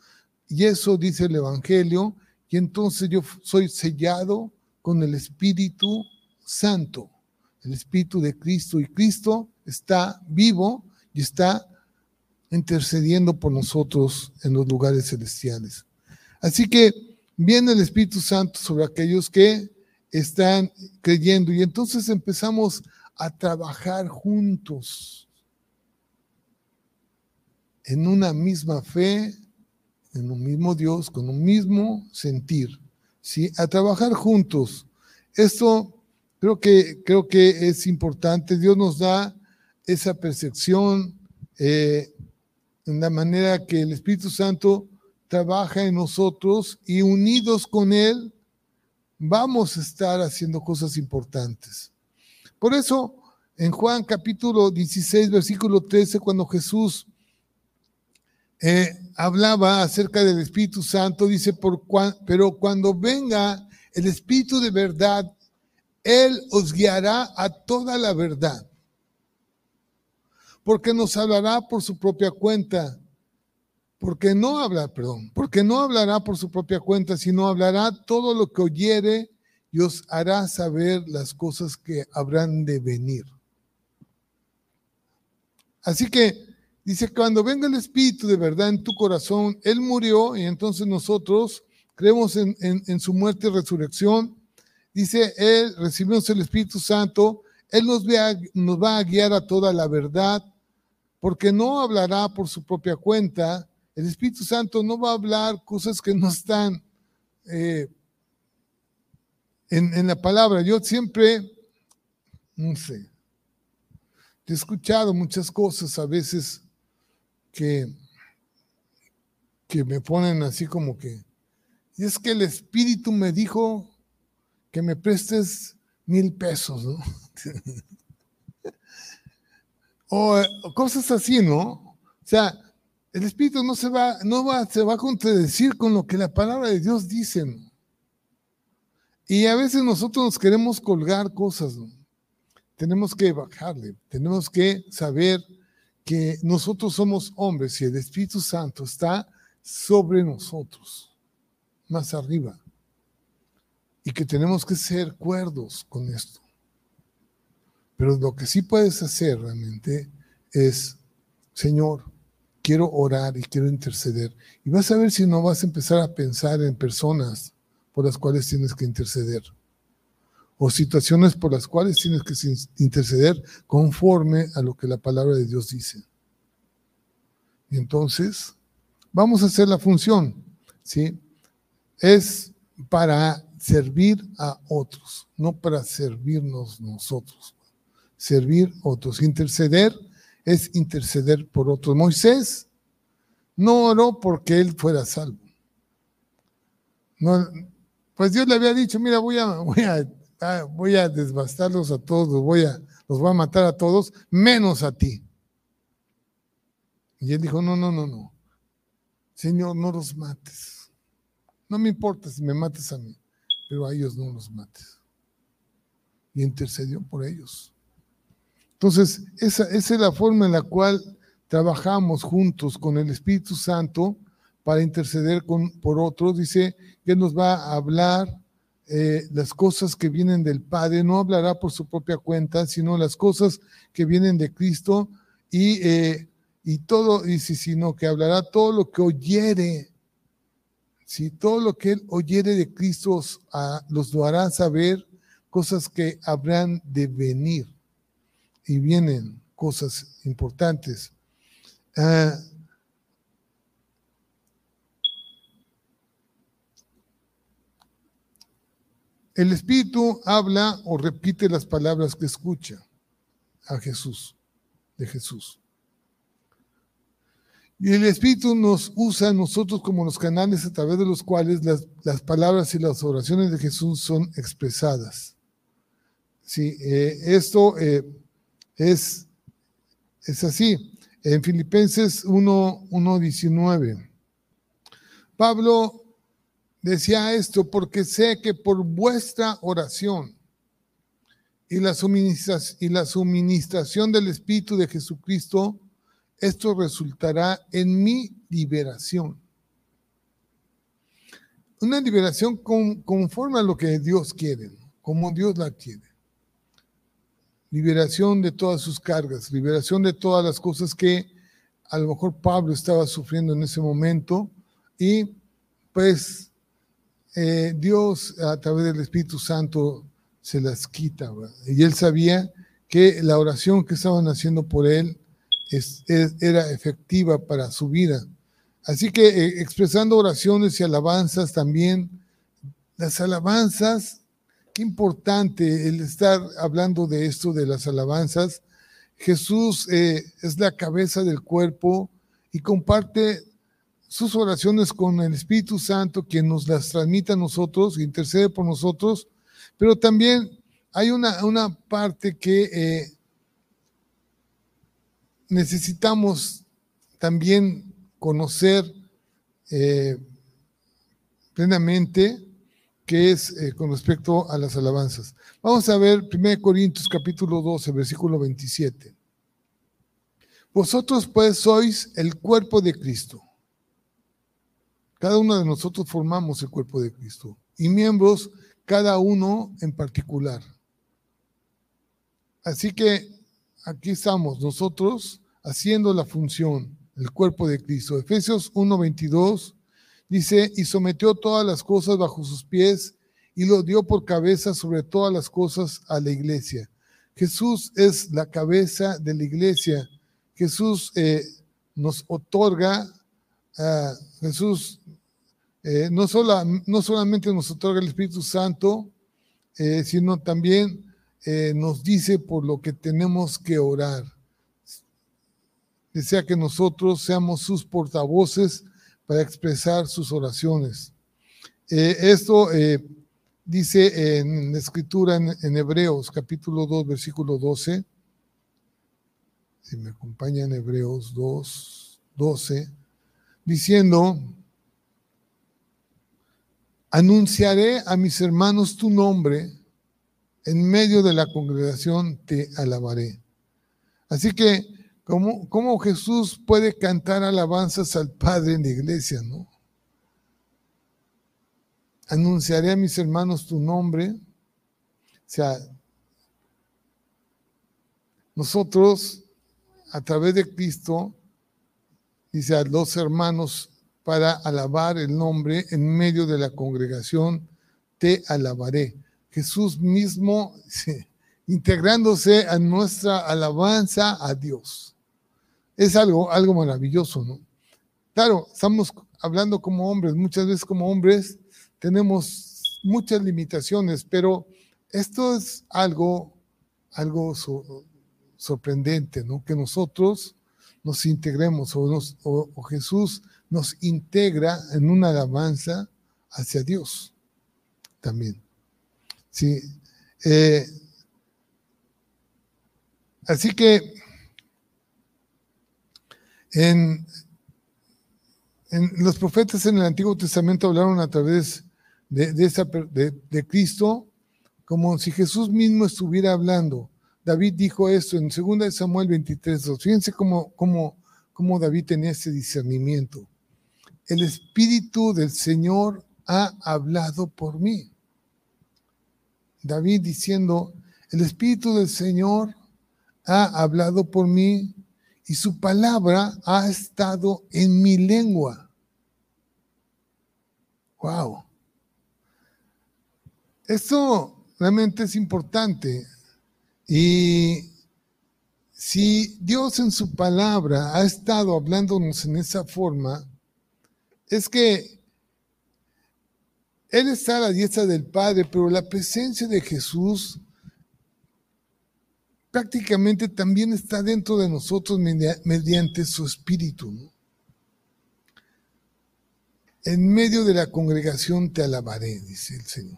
y eso dice el Evangelio, y entonces yo soy sellado con el Espíritu Santo, el Espíritu de Cristo, y Cristo está vivo y está intercediendo por nosotros en los lugares celestiales. Así que viene el Espíritu Santo sobre aquellos que están creyendo y entonces empezamos a trabajar juntos en una misma fe, en un mismo Dios, con un mismo sentir, ¿sí? A trabajar juntos. Esto creo que, creo que es importante. Dios nos da esa percepción eh, en la manera que el Espíritu Santo trabaja en nosotros y unidos con Él vamos a estar haciendo cosas importantes. Por eso, en Juan capítulo 16, versículo 13, cuando Jesús eh, hablaba acerca del Espíritu Santo, dice, Por pero cuando venga el Espíritu de verdad, Él os guiará a toda la verdad, porque nos hablará por su propia cuenta porque no habla, perdón, porque no hablará por su propia cuenta, sino hablará todo lo que oyere y os hará saber las cosas que habrán de venir. Así que dice, cuando venga el Espíritu de verdad en tu corazón, Él murió y entonces nosotros creemos en, su muerte y resurrección. Dice, Él recibimos el Espíritu Santo, Él nos, nos va a guiar a toda la verdad, porque no hablará por su propia cuenta, el Espíritu Santo no va a hablar cosas que no están eh, en, la palabra. Yo siempre, no sé, he escuchado muchas cosas a veces que, que me ponen así como que, y es que el Espíritu me dijo que me prestes mil pesos, ¿no? o, o cosas así, ¿no? O sea, el Espíritu no se va, no va, se va a contradecir con lo que la palabra de Dios dice. Y a veces nosotros nos queremos colgar cosas. Tenemos que bajarle, tenemos que saber que nosotros somos hombres y el Espíritu Santo está sobre nosotros, más arriba. Y que tenemos que ser cuerdos con esto. Pero lo que sí puedes hacer realmente es, Señor, quiero orar y quiero interceder. Y vas a ver si no vas a empezar a pensar en personas por las cuales tienes que interceder. O situaciones por las cuales tienes que interceder conforme a lo que la palabra de Dios dice. Entonces, vamos a hacer la función, ¿sí? Es para servir a otros, no para servirnos nosotros. Servir a otros. Interceder es interceder por otros. Moisés no oró porque él fuera salvo. No, pues Dios le había dicho, mira, voy a, voy a, ah, voy a desbastarlos a todos, voy a, los voy a matar a todos, menos a ti. Y él dijo, no, no, no, no. Señor, no los mates. No me importa si me mates a mí, pero a ellos no los mates. Y intercedió por ellos. Entonces, esa, es la forma en la cual trabajamos juntos con el Espíritu Santo para interceder con, por otros. Dice que nos va a hablar eh, las cosas que vienen del Padre. No hablará por su propia cuenta, sino las cosas que vienen de Cristo y, eh, y todo, dice, sino que hablará todo lo que oyere. Si todo lo que él oyere de Cristo los lo hará saber cosas que habrán de venir. Y vienen cosas importantes. Ah, el Espíritu habla o repite las palabras que escucha a Jesús, de Jesús. Y el Espíritu nos usa a nosotros como los canales a través de los cuales las, palabras y las oraciones de Jesús son expresadas. Sí, eh, esto eh, es, es así en Filipenses 1.19. Pablo decía esto porque sé que por vuestra oración y la, y la suministración del Espíritu de Jesucristo, esto resultará en mi liberación. Una liberación conforme a lo que Dios quiere, como Dios la quiere liberación de todas sus cargas, liberación de todas las cosas que a lo mejor Pablo estaba sufriendo en ese momento y pues eh, Dios a través del Espíritu Santo se las quita. Y él sabía que la oración que estaban haciendo por él era efectiva para su vida. Así que eh, expresando oraciones y alabanzas también, las alabanzas qué importante el estar hablando de esto, de las alabanzas. Jesús eh, es la cabeza del cuerpo y comparte sus oraciones con el Espíritu Santo, quien nos las transmite a nosotros, intercede por nosotros, pero también hay una, una parte que eh, necesitamos también conocer eh, plenamente que es eh, con respecto a las alabanzas. Vamos a ver 1 Corintios capítulo 12, versículo 27. Vosotros pues sois el cuerpo de Cristo. Cada uno de nosotros formamos el cuerpo de Cristo y miembros cada uno en particular. Así que aquí estamos nosotros haciendo la función, el cuerpo de Cristo. Efesios 1:22 Dice, y sometió todas las cosas bajo sus pies y lo dio por cabeza sobre todas las cosas a la iglesia. Jesús es la cabeza de la iglesia. Jesús eh, nos otorga, Jesús eh, no, no solamente nos otorga el Espíritu Santo, eh, sino también nos dice por lo que tenemos que orar. Desea que nosotros seamos sus portavoces para expresar sus oraciones. Eh, esto eh, dice en la escritura en, Hebreos capítulo 2, versículo 12. Si me acompaña en Hebreos 2, 12, diciendo, anunciaré a mis hermanos tu nombre, en medio de la congregación te alabaré. Así que ¿Cómo, Jesús puede cantar alabanzas al Padre en la iglesia, no? Anunciaré a mis hermanos tu nombre. O sea, nosotros, a través de Cristo, dice a los hermanos, para alabar el nombre en medio de la congregación, te alabaré. Jesús mismo integrándose a nuestra alabanza a Dios. Es algo, algo maravilloso, ¿no? Claro, estamos hablando como hombres, muchas veces como hombres tenemos muchas limitaciones, pero esto es algo, algo sorprendente, ¿no? Que nosotros nos integremos o, Jesús nos integra en una alabanza hacia Dios también. Sí. Eh, así que en, los profetas en el Antiguo Testamento hablaron a través de, de, Cristo como si Jesús mismo estuviera hablando. David dijo esto en 2 Samuel 23. Fíjense cómo David tenía ese discernimiento. El Espíritu del Señor ha hablado por mí. David diciendo, el Espíritu del Señor ha hablado por mí y su palabra ha estado en mi lengua. Wow. Esto realmente es importante. Y si Dios en su palabra ha estado hablándonos en esa forma, es que Él está a la diestra del Padre, pero la presencia de Jesús prácticamente también está dentro de nosotros mediante su espíritu. En medio de la congregación te alabaré, dice el Señor.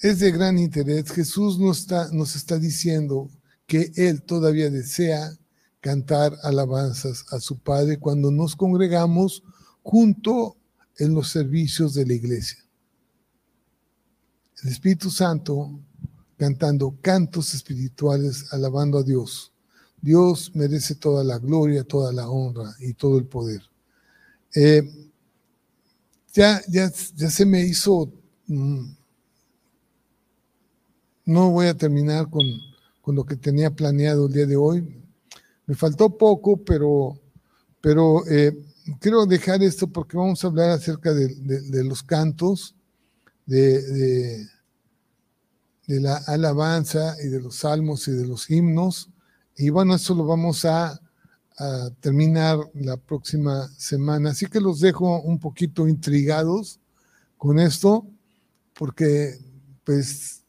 Es de gran interés. Jesús nos está, nos está diciendo que Él todavía desea cantar alabanzas a su Padre cuando nos congregamos junto en los servicios de la iglesia. El Espíritu Santo cantando cantos espirituales, alabando a Dios. Dios merece toda la gloria, toda la honra y todo el poder. Eh, ya, ya, ya se me hizo, mm, no voy a terminar con, lo que tenía planeado el día de hoy. Me faltó poco, pero, pero eh, quiero dejar esto porque vamos a hablar acerca de, los cantos, de de la alabanza y de los salmos y de los himnos. Y bueno, eso lo vamos a, terminar la próxima semana. Así que los dejo un poquito intrigados con esto, porque pues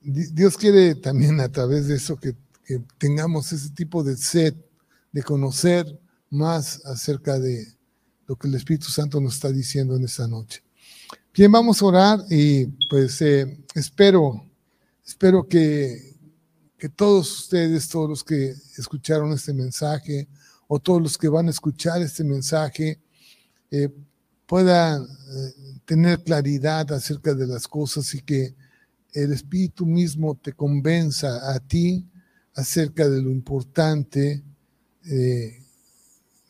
Dios quiere también a través de eso que, que tengamos ese tipo de sed de conocer más acerca de lo que el Espíritu Santo nos está diciendo en esta noche. Bien, vamos a orar y pues eh, espero Espero que, todos ustedes, todos los que escucharon este mensaje o todos los que van a escuchar este mensaje, eh, puedan eh, tener claridad acerca de las cosas y que el Espíritu mismo te convenza a ti acerca de lo importante eh,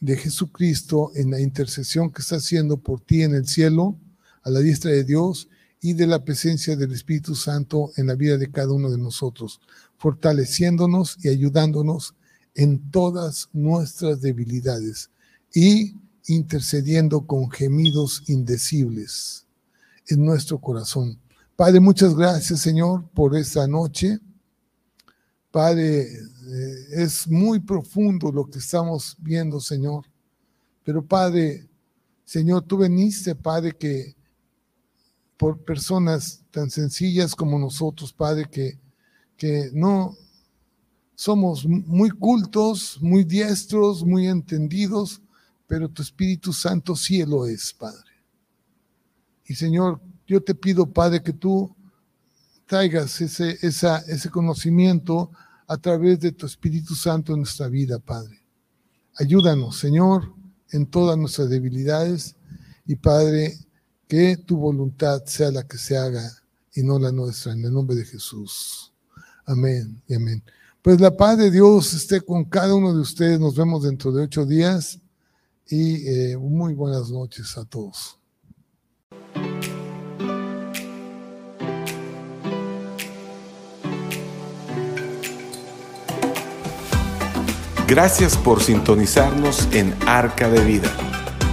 de Jesucristo en la intercesión que está haciendo por ti en el cielo, a la diestra de Dios, y de la presencia del Espíritu Santo en la vida de cada uno de nosotros, fortaleciéndonos y ayudándonos en todas nuestras debilidades y intercediendo con gemidos indecibles en nuestro corazón. Padre, muchas gracias, Señor, por esta noche. Padre, eh, es muy profundo lo que estamos viendo, Señor. Pero Padre, Señor, tú veniste, Padre, que por personas tan sencillas como nosotros, Padre, que, que no somos muy cultos, muy diestros, muy entendidos, pero tu Espíritu Santo sí lo es, Padre. Y Señor, yo te pido, Padre, que tú traigas ese, ese conocimiento a través de tu Espíritu Santo en nuestra vida, Padre. Ayúdanos, Señor, en todas nuestras debilidades y Padre, que tu voluntad sea la que se haga y no la nuestra, en el nombre de Jesús. Amén y amén. Pues la paz de Dios esté con cada uno de ustedes. Nos vemos dentro de ocho días y eh, muy buenas noches a todos. Gracias por sintonizarnos en Arca de Vida.